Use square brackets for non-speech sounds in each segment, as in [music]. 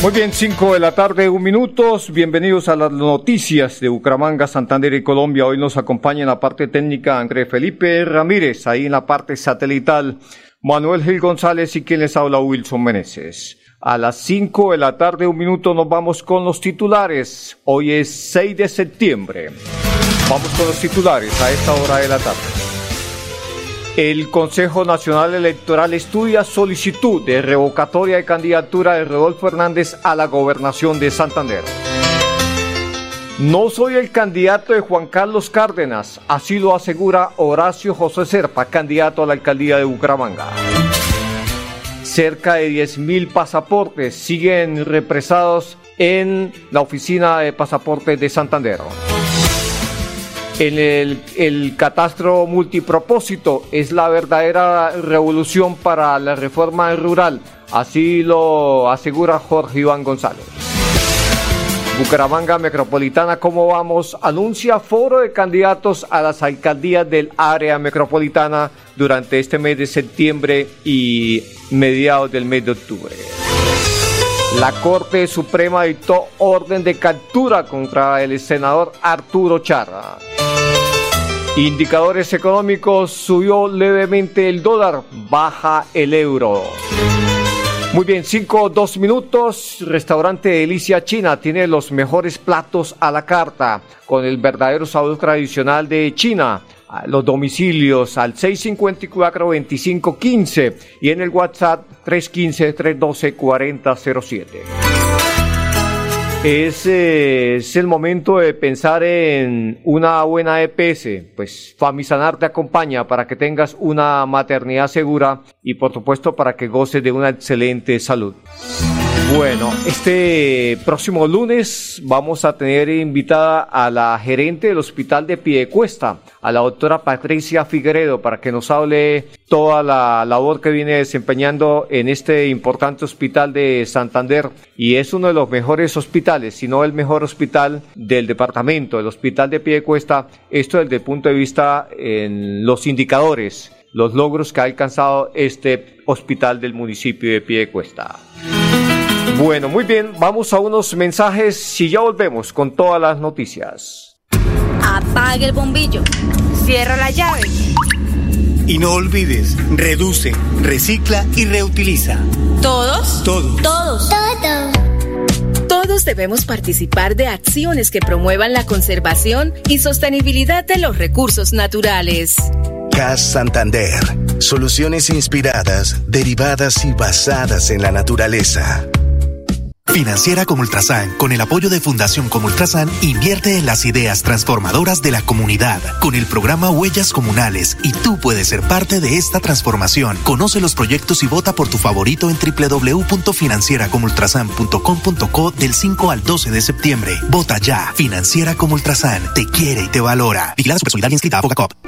Muy bien, 5 de la tarde, un minutos. Bienvenidos a las noticias de Bucaramanga, Santander y Colombia. Hoy nos acompaña en la parte técnica André Felipe Ramírez, ahí en la parte satelital Manuel Gil González y quien les habla Wilson Meneses. A las 5 de la tarde, un minuto, nos vamos con los titulares. Hoy es 6 de septiembre. Vamos con los titulares a esta hora de la tarde. El Consejo Nacional Electoral estudia solicitud de revocatoria de candidatura de Rodolfo Hernández a la gobernación de Santander. No soy el candidato de Juan Carlos Cárdenas, así lo asegura Horacio José Serpa, candidato a la alcaldía de Bucaramanga. Cerca de 10.000 pasaportes siguen represados en la oficina de pasaportes de Santander el, el, catastro multipropósito es la verdadera revolución para la reforma rural, así lo asegura Jorge Iván González. Bucaramanga Metropolitana, ¿cómo vamos? Anuncia foro de candidatos a las alcaldías del área metropolitana durante este mes de septiembre y mediados del mes de octubre. La Corte Suprema dictó orden de captura contra el senador Arturo Charra. Indicadores económicos, subió levemente el dólar, baja el euro. Muy bien, 5, 2 minutos. Restaurante Delicia China tiene los mejores platos a la carta con el verdadero sabor tradicional de China. Los domicilios al 654-2515 y en el WhatsApp 315-312-4007. Es, es, el momento de pensar en una buena EPS, pues Famisanar te acompaña para que tengas una maternidad segura y por supuesto para que goces de una excelente salud. Bueno, este próximo lunes vamos a tener invitada a la gerente del Hospital de Piedecuesta, a la doctora Patricia Figueredo, para que nos hable toda la labor que viene desempeñando en este importante hospital de Santander. Y es uno de los mejores hospitales, si no el mejor hospital del departamento, el Hospital de Piedecuesta. Esto desde el punto de vista en los indicadores, los logros que ha alcanzado este hospital del municipio de Piedecuesta. Bueno, muy bien, vamos a unos mensajes y ya volvemos con todas las noticias. Apague el bombillo, cierra la llave. Y no olvides, reduce, recicla y reutiliza. ¿Todos? Todos. Todos. Todos. Todos debemos participar de acciones que promuevan la conservación y sostenibilidad de los recursos naturales. CAS Santander. Soluciones inspiradas, derivadas y basadas en la naturaleza. Financiera como Ultrasan, con el apoyo de Fundación como Ultrasan, invierte en las ideas transformadoras de la comunidad con el programa Huellas Comunales y tú puedes ser parte de esta transformación. Conoce los proyectos y vota por tu favorito en www.financieracomultrasan.com.co del 5 al 12 de septiembre. Vota ya. Financiera como Ultrasan te quiere y te valora. Vigilada Supersolidaria inscrita a Cop.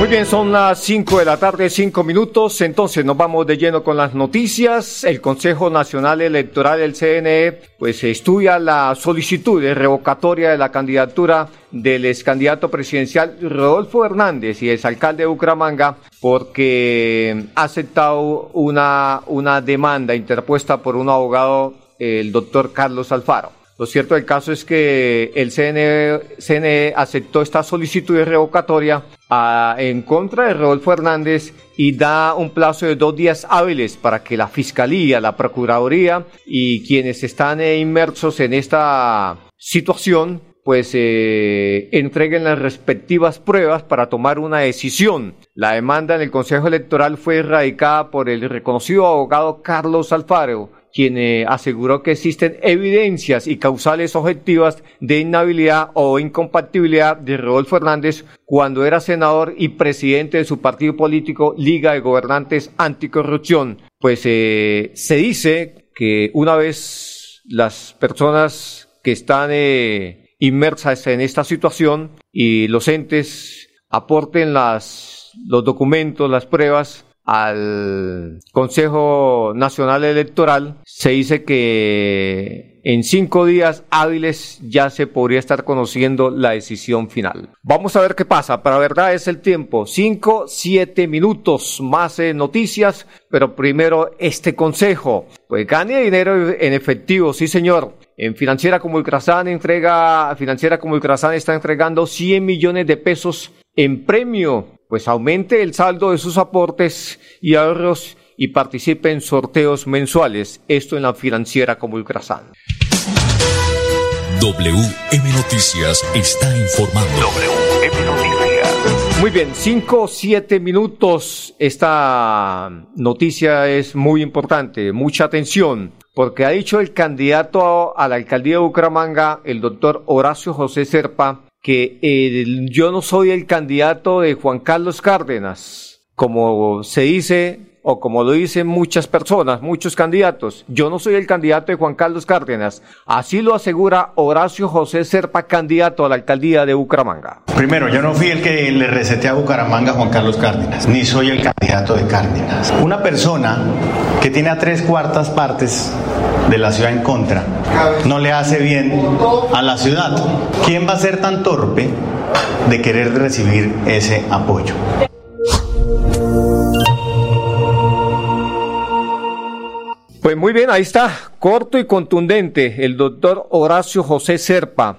Muy bien, son las 5 de la tarde, 5 minutos. Entonces nos vamos de lleno con las noticias. El Consejo Nacional Electoral del CNE pues estudia la solicitud de revocatoria de la candidatura del ex candidato presidencial Rodolfo Hernández y exalcalde de Bucaramanga porque ha aceptado una, una demanda interpuesta por un abogado, el doctor Carlos Alfaro. Lo cierto del caso es que el CNE, aceptó esta solicitud de revocatoria en contra de Rodolfo Hernández y da un plazo de dos días hábiles para que la Fiscalía, la Procuraduría y quienes están eh, inmersos en esta situación pues eh, entreguen las respectivas pruebas para tomar una decisión. La demanda en el Consejo Electoral fue erradicada por el reconocido abogado Carlos Alfaro, quien eh, aseguró que existen evidencias y causales objetivas de inhabilidad o incompatibilidad de Rodolfo Hernández cuando era senador y presidente de su partido político Liga de Gobernantes Anticorrupción. Pues eh, se dice que una vez las personas que están eh, inmersas en esta situación y los entes aporten las, los documentos, las pruebas, al Consejo Nacional Electoral, se dice que en cinco días hábiles ya se podría estar conociendo la decisión final. Vamos a ver qué pasa. Para verdad es el tiempo. Cinco, siete minutos más eh, noticias, pero primero este consejo. Pues gane dinero en efectivo, sí señor. En Financiera como Ultrasan entrega, Financiera como Ultrasan está entregando 100 millones de pesos en premio pues aumente el saldo de sus aportes y ahorros y participe en sorteos mensuales. Esto en la financiera como Ultrasan. WM Noticias está informando. WM Noticias. Muy bien, cinco o siete minutos. Esta noticia es muy importante. Mucha atención. Porque ha dicho el candidato a la alcaldía de Bucaramanga, el doctor Horacio José Serpa, que yo no soy el candidato de Juan Carlos Cárdenas, como se dice o como lo dicen muchas personas, muchos candidatos, yo no soy el candidato de Juan Carlos Cárdenas. Así lo asegura Horacio José Serpa, candidato a la alcaldía de Bucaramanga. Primero, yo no fui el que le receté a Bucaramanga a Juan Carlos Cárdenas, ni soy el candidato de Cárdenas. Una persona que tiene a tres cuartas partes de la ciudad en contra no le hace bien a la ciudad. ¿Quién va a ser tan torpe de querer recibir ese apoyo? Pues muy bien, ahí está, corto y contundente, el doctor Horacio José Serpa,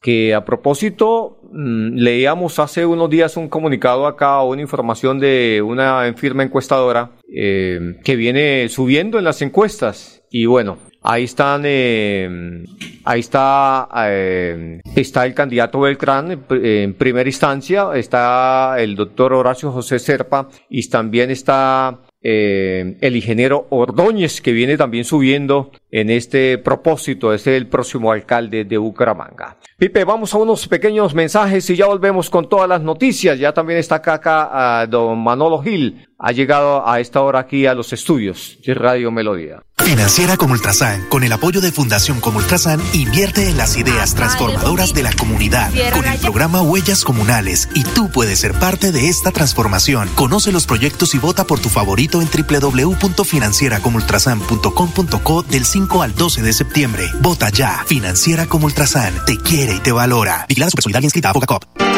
que a propósito mm, leíamos hace unos días un comunicado acá, una información de una firma encuestadora eh, que viene subiendo en las encuestas. Y bueno, ahí están, eh, ahí está, eh, está el candidato Beltrán en primera instancia, está el doctor Horacio José Serpa y también está eh, el ingeniero Ordóñez, que viene también subiendo en este propósito ser el próximo alcalde de Bucaramanga. Pipe, vamos a unos pequeños mensajes y ya volvemos con todas las noticias. Ya también está acá, acá don Manolo Gil. Ha llegado a esta hora aquí a los estudios de Radio Melodía. Financiera como Ultrasan, con el apoyo de Fundación como Ultrasan, invierte en las ideas transformadoras de la comunidad con el programa Huellas Comunales y tú puedes ser parte de esta transformación. Conoce los proyectos y vota por tu favorito en www.financieracomultrasan.com.co del 5 al 12 de septiembre. Vota ya. Financiera como Ultrasan te quiere y te valora. Vigilada Supersolidaria inscrita a.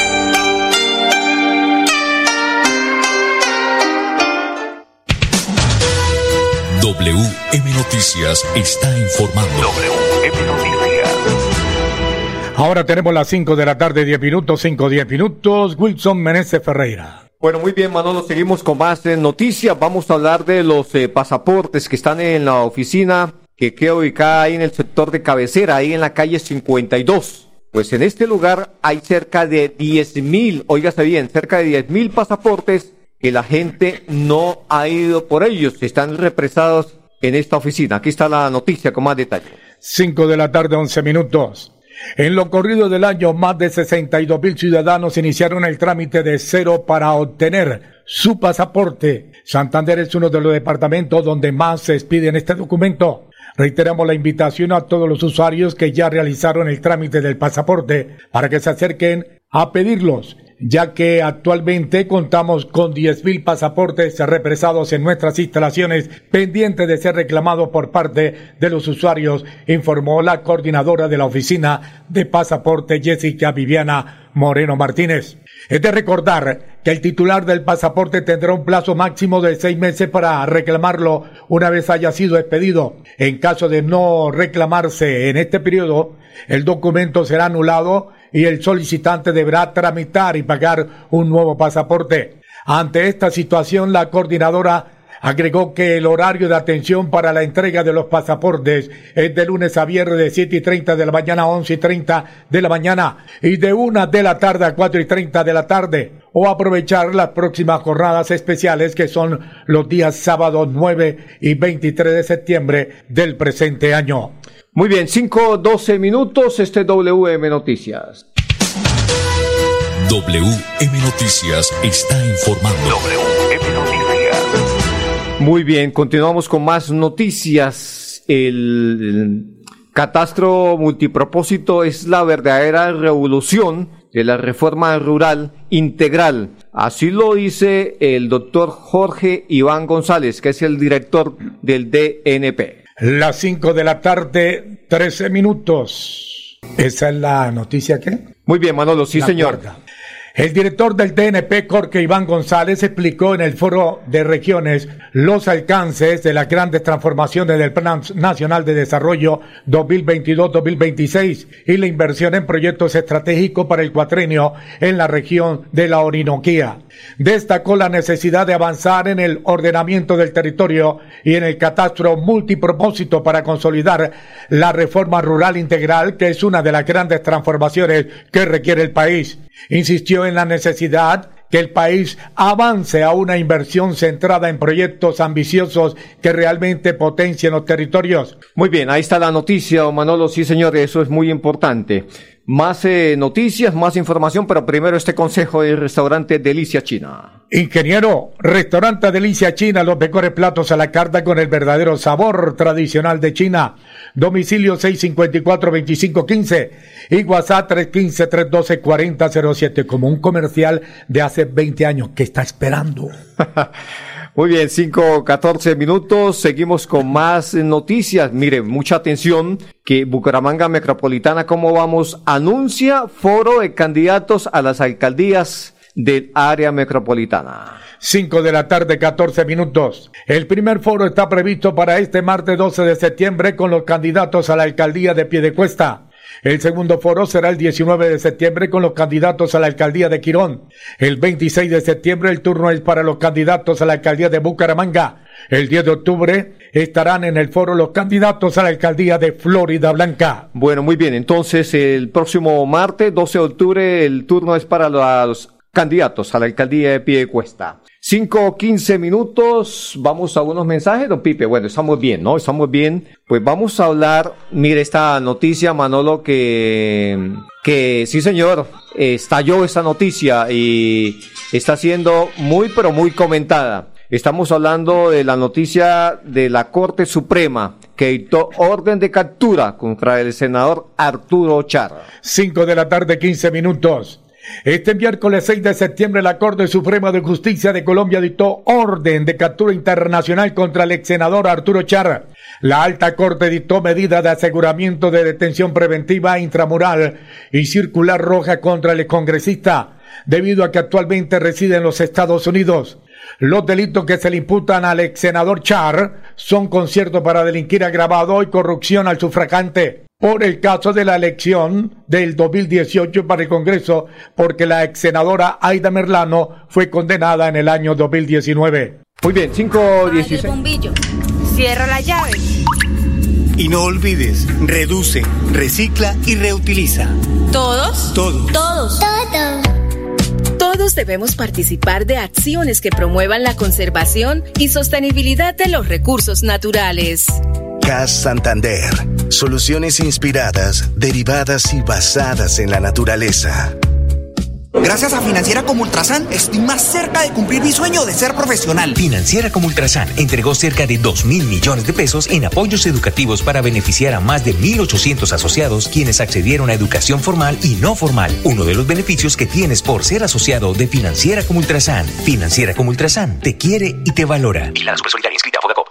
WM Noticias está informando. WM Noticias. Ahora tenemos las 5 de la tarde, 10 minutos, 5, 10 minutos. Wilson Meneses Ferreira. Bueno, muy bien, Manolo, seguimos con más noticias. Vamos a hablar de los eh, pasaportes que están en la oficina que queda ubicada ahí en el sector de cabecera, ahí en la calle 52. Pues en este lugar hay cerca de 10 mil, oígase bien, cerca de 10 mil pasaportes que la gente no ha ido por ellos, están represados en esta oficina. Aquí está la noticia con más detalle. 5 de la tarde, 11 minutos. En lo corrido del año, más de 62 mil ciudadanos iniciaron el trámite de cero para obtener su pasaporte. Santander es uno de los departamentos donde más se expiden este documento. Reiteramos la invitación a todos los usuarios que ya realizaron el trámite del pasaporte para que se acerquen a pedirlos ya que actualmente contamos con 10.000 pasaportes represados en nuestras instalaciones pendientes de ser reclamados por parte de los usuarios, informó la coordinadora de la oficina de pasaporte Jessica Viviana Moreno Martínez. Es de recordar que el titular del pasaporte tendrá un plazo máximo de seis meses para reclamarlo una vez haya sido expedido. En caso de no reclamarse en este periodo, el documento será anulado y el solicitante deberá tramitar y pagar un nuevo pasaporte. Ante esta situación, la coordinadora agregó que el horario de atención para la entrega de los pasaportes es de lunes a viernes de 7 y 30 de la mañana a 11 y 30 de la mañana y de 1 de la tarde a 4 y 30 de la tarde o aprovechar las próximas jornadas especiales que son los días sábados 9 y 23 de septiembre del presente año. Muy bien, 5, 12 minutos, este WM Noticias. WM Noticias está informando. WM Noticias. Muy bien, continuamos con más noticias. El, catastro multipropósito es la verdadera revolución de la reforma rural integral. Así lo dice el doctor Jorge Iván González, que es el director del DNP. Las 5 de la tarde, 13 minutos. ¿Esa es la noticia que? Muy bien, Manolo, sí, señor. El director del TNP, Jorge Iván González, explicó en el Foro de Regiones los alcances de las grandes transformaciones del Plan Nacional de Desarrollo 2022-2026 y la inversión en proyectos estratégicos para el cuatrenio en la región de la Orinoquía. Destacó la necesidad de avanzar en el ordenamiento del territorio y en el catastro multipropósito para consolidar la reforma rural integral, que es una de las grandes transformaciones que requiere el país. Insistió en la necesidad que el país avance a una inversión centrada en proyectos ambiciosos que realmente potencien los territorios. Muy bien, ahí está la noticia, Manolo. Sí, señor, eso es muy importante. Más eh, noticias, más información, pero primero este consejo del restaurante Delicia China. Ingeniero, restaurante Delicia China, los mejores platos a la carta con el verdadero sabor tradicional de China. Domicilio 654-2515 y WhatsApp 315-312-4007 como un comercial de hace 20 años que está esperando. [laughs] Muy bien, 5, 14 minutos. Seguimos con más noticias. Mire, mucha atención que Bucaramanga Metropolitana, ¿cómo vamos? Anuncia foro de candidatos a las alcaldías del área metropolitana. 5 de la tarde, 14 minutos. El primer foro está previsto para este martes 12 de septiembre con los candidatos a la alcaldía de Piedecuesta. El segundo foro será el 19 de septiembre con los candidatos a la alcaldía de Quirón. El 26 de septiembre el turno es para los candidatos a la alcaldía de Bucaramanga. El 10 de octubre estarán en el foro los candidatos a la alcaldía de Florida Blanca. Bueno, muy bien. Entonces, el próximo martes, 12 de octubre, el turno es para los candidatos a la alcaldía de Piedecuesta. Cinco, quince minutos, vamos a unos mensajes, don Pipe. Bueno, estamos bien, ¿no? Estamos bien. Pues vamos a hablar, mire esta noticia, Manolo, que, que sí señor, estalló esta noticia y está siendo muy, pero muy comentada. Estamos hablando de la noticia de la Corte Suprema que dictó orden de captura contra el senador Arturo Char. Cinco de la tarde, quince minutos. Este miércoles 6 de septiembre la Corte Suprema de Justicia de Colombia dictó orden de captura internacional contra el ex senador Arturo Char. La alta corte dictó medida de aseguramiento de detención preventiva intramural y circular roja contra el congresista, debido a que actualmente reside en los Estados Unidos. Los delitos que se le imputan al ex senador Char son concierto para delinquir agravado y corrupción al sufragante por el caso de la elección del 2018 para el Congreso, porque la ex senadora Aida Merlano fue condenada en el año 2019. Muy bien, 5.16. bombillo. Cierra la llave Y no olvides, reduce, recicla y reutiliza. ¿Todos? Todos. Todos. Todos. Todos debemos participar de acciones que promuevan la conservación y sostenibilidad de los recursos naturales. CAS Santander. Soluciones inspiradas, derivadas y basadas en la naturaleza. Gracias a Financiera como Ultrasan, estoy más cerca de cumplir mi sueño de ser profesional. Financiera como Ultrasan entregó cerca de 2 mil millones de pesos en apoyos educativos para beneficiar a más de 1.800 asociados quienes accedieron a educación formal y no formal. Uno de los beneficios que tienes por ser asociado de Financiera como Ultrasan. Financiera como Ultrasan te quiere y te valora. Y la Solidaria inscrita a Fogacop.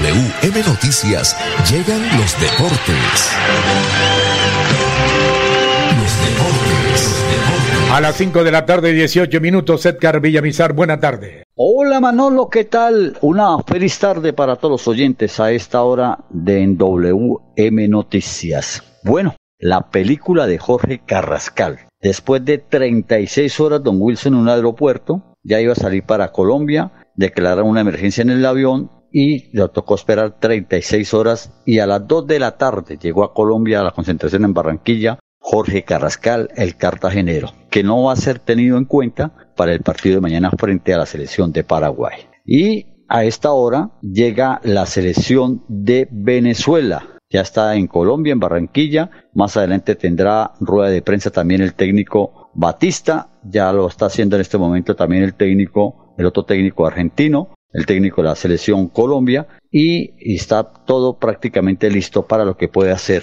WM Noticias llegan los deportes. A las 5 de la tarde, 18 minutos, Edgar Villamizar, buena tarde. Hola Manolo, ¿qué tal? Una feliz tarde para todos los oyentes a esta hora de en WM Noticias. Bueno, la película de Jorge Carrascal. Después de 36 horas, don Wilson en un aeropuerto, ya iba a salir para Colombia, declararon una emergencia en el avión y le tocó esperar 36 horas y a las 2 de la tarde llegó a Colombia a la concentración en Barranquilla Jorge Carrascal, el cartagenero, que no va a ser tenido en cuenta para el partido de mañana frente a la selección de Paraguay. Y a esta hora llega la selección de Venezuela. Ya está en Colombia, en Barranquilla. Más adelante tendrá rueda de prensa también el técnico Batista. Ya lo está haciendo en este momento también el técnico, el otro técnico argentino, el técnico de la selección Colombia. Y está todo prácticamente listo para lo que puede hacer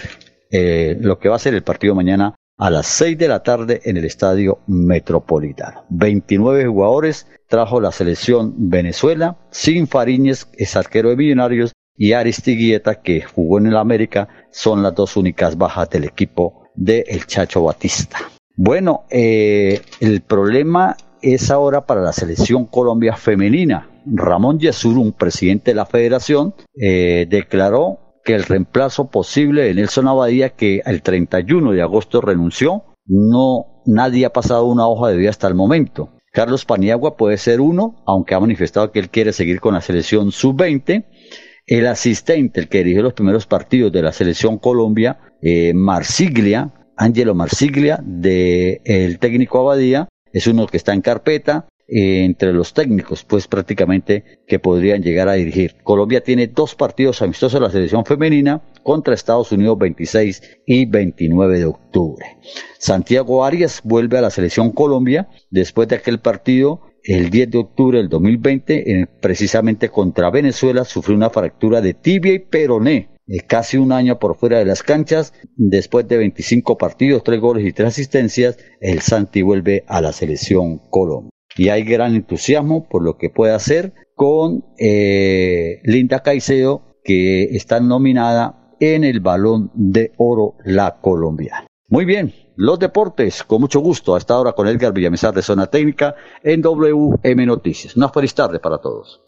eh, lo que va a ser el partido mañana a las 6 de la tarde en el Estadio Metropolitano. 29 jugadores trajo la selección Venezuela, sin Fariñez, es arquero de Millonarios, y Aristiguieta, que jugó en el América, son las dos únicas bajas del equipo de El Chacho Batista. Bueno, eh, el problema es ahora para la selección Colombia femenina. Ramón Yesurún, presidente de la federación, eh, declaró que el reemplazo posible de Nelson Abadía, que el 31 de agosto renunció, no nadie ha pasado una hoja de vida hasta el momento. Carlos Paniagua puede ser uno, aunque ha manifestado que él quiere seguir con la selección sub-20. El asistente, el que dirigió los primeros partidos de la selección Colombia, eh, Marsiglia, Angelo Marsiglia, del el técnico Abadía, es uno que está en carpeta. Eh, entre los técnicos, pues prácticamente que podrían llegar a dirigir. Colombia tiene dos partidos amistosos en la selección femenina contra Estados Unidos 26 y 29 de octubre. Santiago Arias vuelve a la selección Colombia después de aquel partido el 10 de octubre del 2020, precisamente contra Venezuela, sufrió una fractura de tibia y peroné eh, casi un año por fuera de las canchas. Después de 25 partidos, 3 goles y 3 asistencias, el Santi vuelve a la selección Colombia y hay gran entusiasmo por lo que puede hacer con eh, Linda Caicedo, que está nominada en el Balón de Oro La Colombiana. Muy bien, los deportes, con mucho gusto, a esta hora con Edgar Villamizar de Zona Técnica en WM Noticias. Una feliz tarde para todos.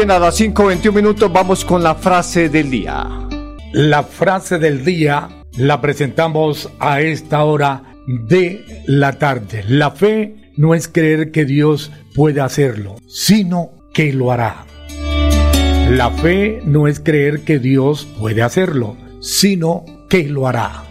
Bien, a las 5.21 minutos vamos con la frase del día. La frase del día la presentamos a esta hora de la tarde. La fe no es creer que Dios puede hacerlo, sino que lo hará. La fe no es creer que Dios puede hacerlo, sino que lo hará.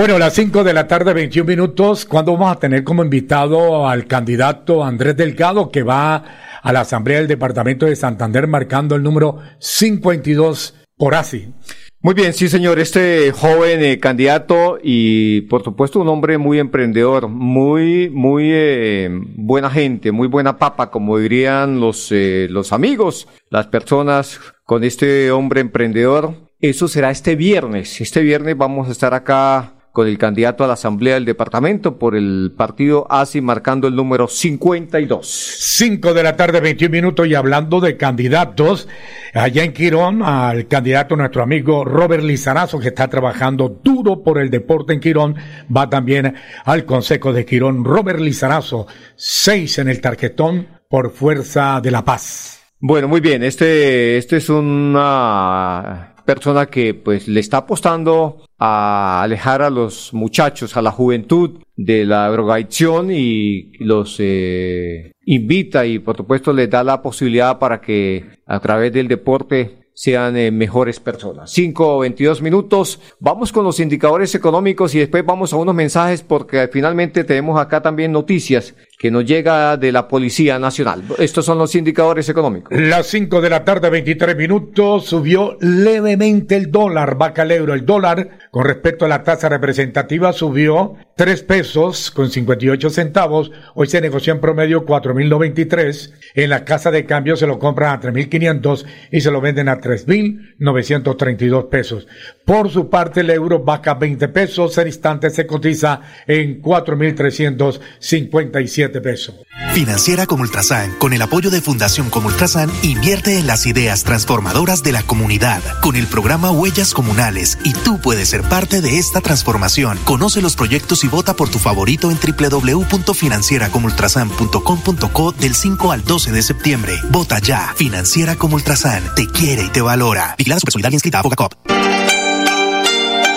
Bueno, las 5 de la tarde, 21 minutos, cuando vamos a tener como invitado al candidato Andrés Delgado, que va a la Asamblea del Departamento de Santander marcando el número 52 por ASI. Muy bien, sí señor, este joven eh, candidato y por supuesto un hombre muy emprendedor, muy, muy eh, buena gente, muy buena papa, como dirían los, eh, los amigos, las personas con este hombre emprendedor. Eso será este viernes. Este viernes vamos a estar acá con el candidato a la Asamblea del Departamento por el partido ASI marcando el número 52. 5 de la tarde, 21 minutos y hablando de candidatos, allá en Quirón, al candidato nuestro amigo Robert Lizarazo, que está trabajando duro por el deporte en Quirón, va también al Consejo de Quirón. Robert Lizarazo, 6 en el tarjetón por Fuerza de la Paz. Bueno, muy bien, este, este es una persona que pues le está apostando a alejar a los muchachos, a la juventud de la drogadicción y los eh, invita y por supuesto les da la posibilidad para que a través del deporte sean eh, mejores personas. 5 o 22 minutos. Vamos con los indicadores económicos y después vamos a unos mensajes porque finalmente tenemos acá también noticias que nos llega de la Policía Nacional. Estos son los indicadores económicos. Las 5 de la tarde, 23 minutos, subió levemente el dólar, vaca el euro. El dólar, con respecto a la tasa representativa, subió 3 pesos con 58 centavos. Hoy se negoció en promedio 4.093. En la casa de cambio se lo compran a 3.500 y se lo venden a 3.932 pesos. Por su parte, el euro vaca 20 pesos. En instante se cotiza en 4.357 pesos. Financiera como Ultrasan, con el apoyo de Fundación como Ultrasan, invierte en las ideas transformadoras de la comunidad con el programa Huellas Comunales y tú puedes ser parte de esta transformación. Conoce los proyectos y vota por tu favorito en www.financieracomultrasan.com.co del 5 al 12 de septiembre. Vota ya. Financiera como Ultrasan te quiere y te valora. Vigilada Supersolidaria inscrita a Bocacop.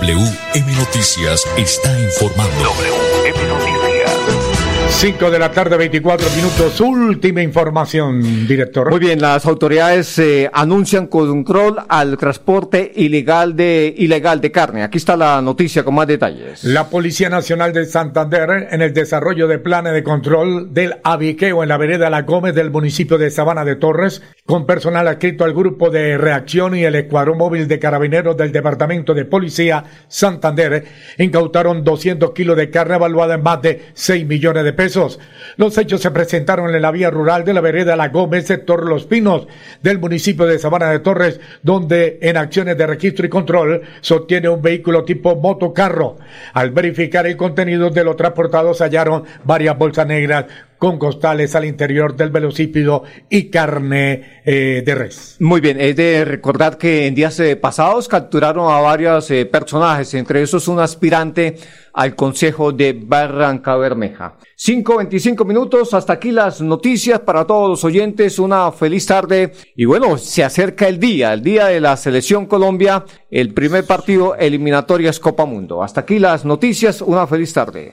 WM Noticias está informando. WM Noticias. 5 de la tarde, 24 minutos. Última información, director. Muy bien, las autoridades eh, anuncian control al transporte ilegal de, ilegal de carne. Aquí está la noticia con más detalles. La Policía Nacional de Santander, en el desarrollo de planes de control del abiqueo en la vereda La Gómez del municipio de Sabana de Torres, con personal adscrito al grupo de reacción y el escuadrón móvil de carabineros del Departamento de Policía Santander, incautaron 200 kilos de carne evaluada en más de 6 millones de pesos. Los hechos se presentaron en la vía rural de la vereda La Gómez, sector Los Pinos, del municipio de Sabana de Torres, donde en acciones de registro y control se obtiene un vehículo tipo motocarro. Al verificar el contenido de los transportados hallaron varias bolsas negras con costales al interior del velocípido y carne eh, de res. Muy bien, es de recordar que en días eh, pasados capturaron a varios eh, personajes, entre esos un aspirante al Consejo de Barranca Bermeja. 5.25 minutos, hasta aquí las noticias para todos los oyentes, una feliz tarde y bueno, se acerca el día, el día de la Selección Colombia, el primer partido eliminatorias Copa Mundo. Hasta aquí las noticias, una feliz tarde.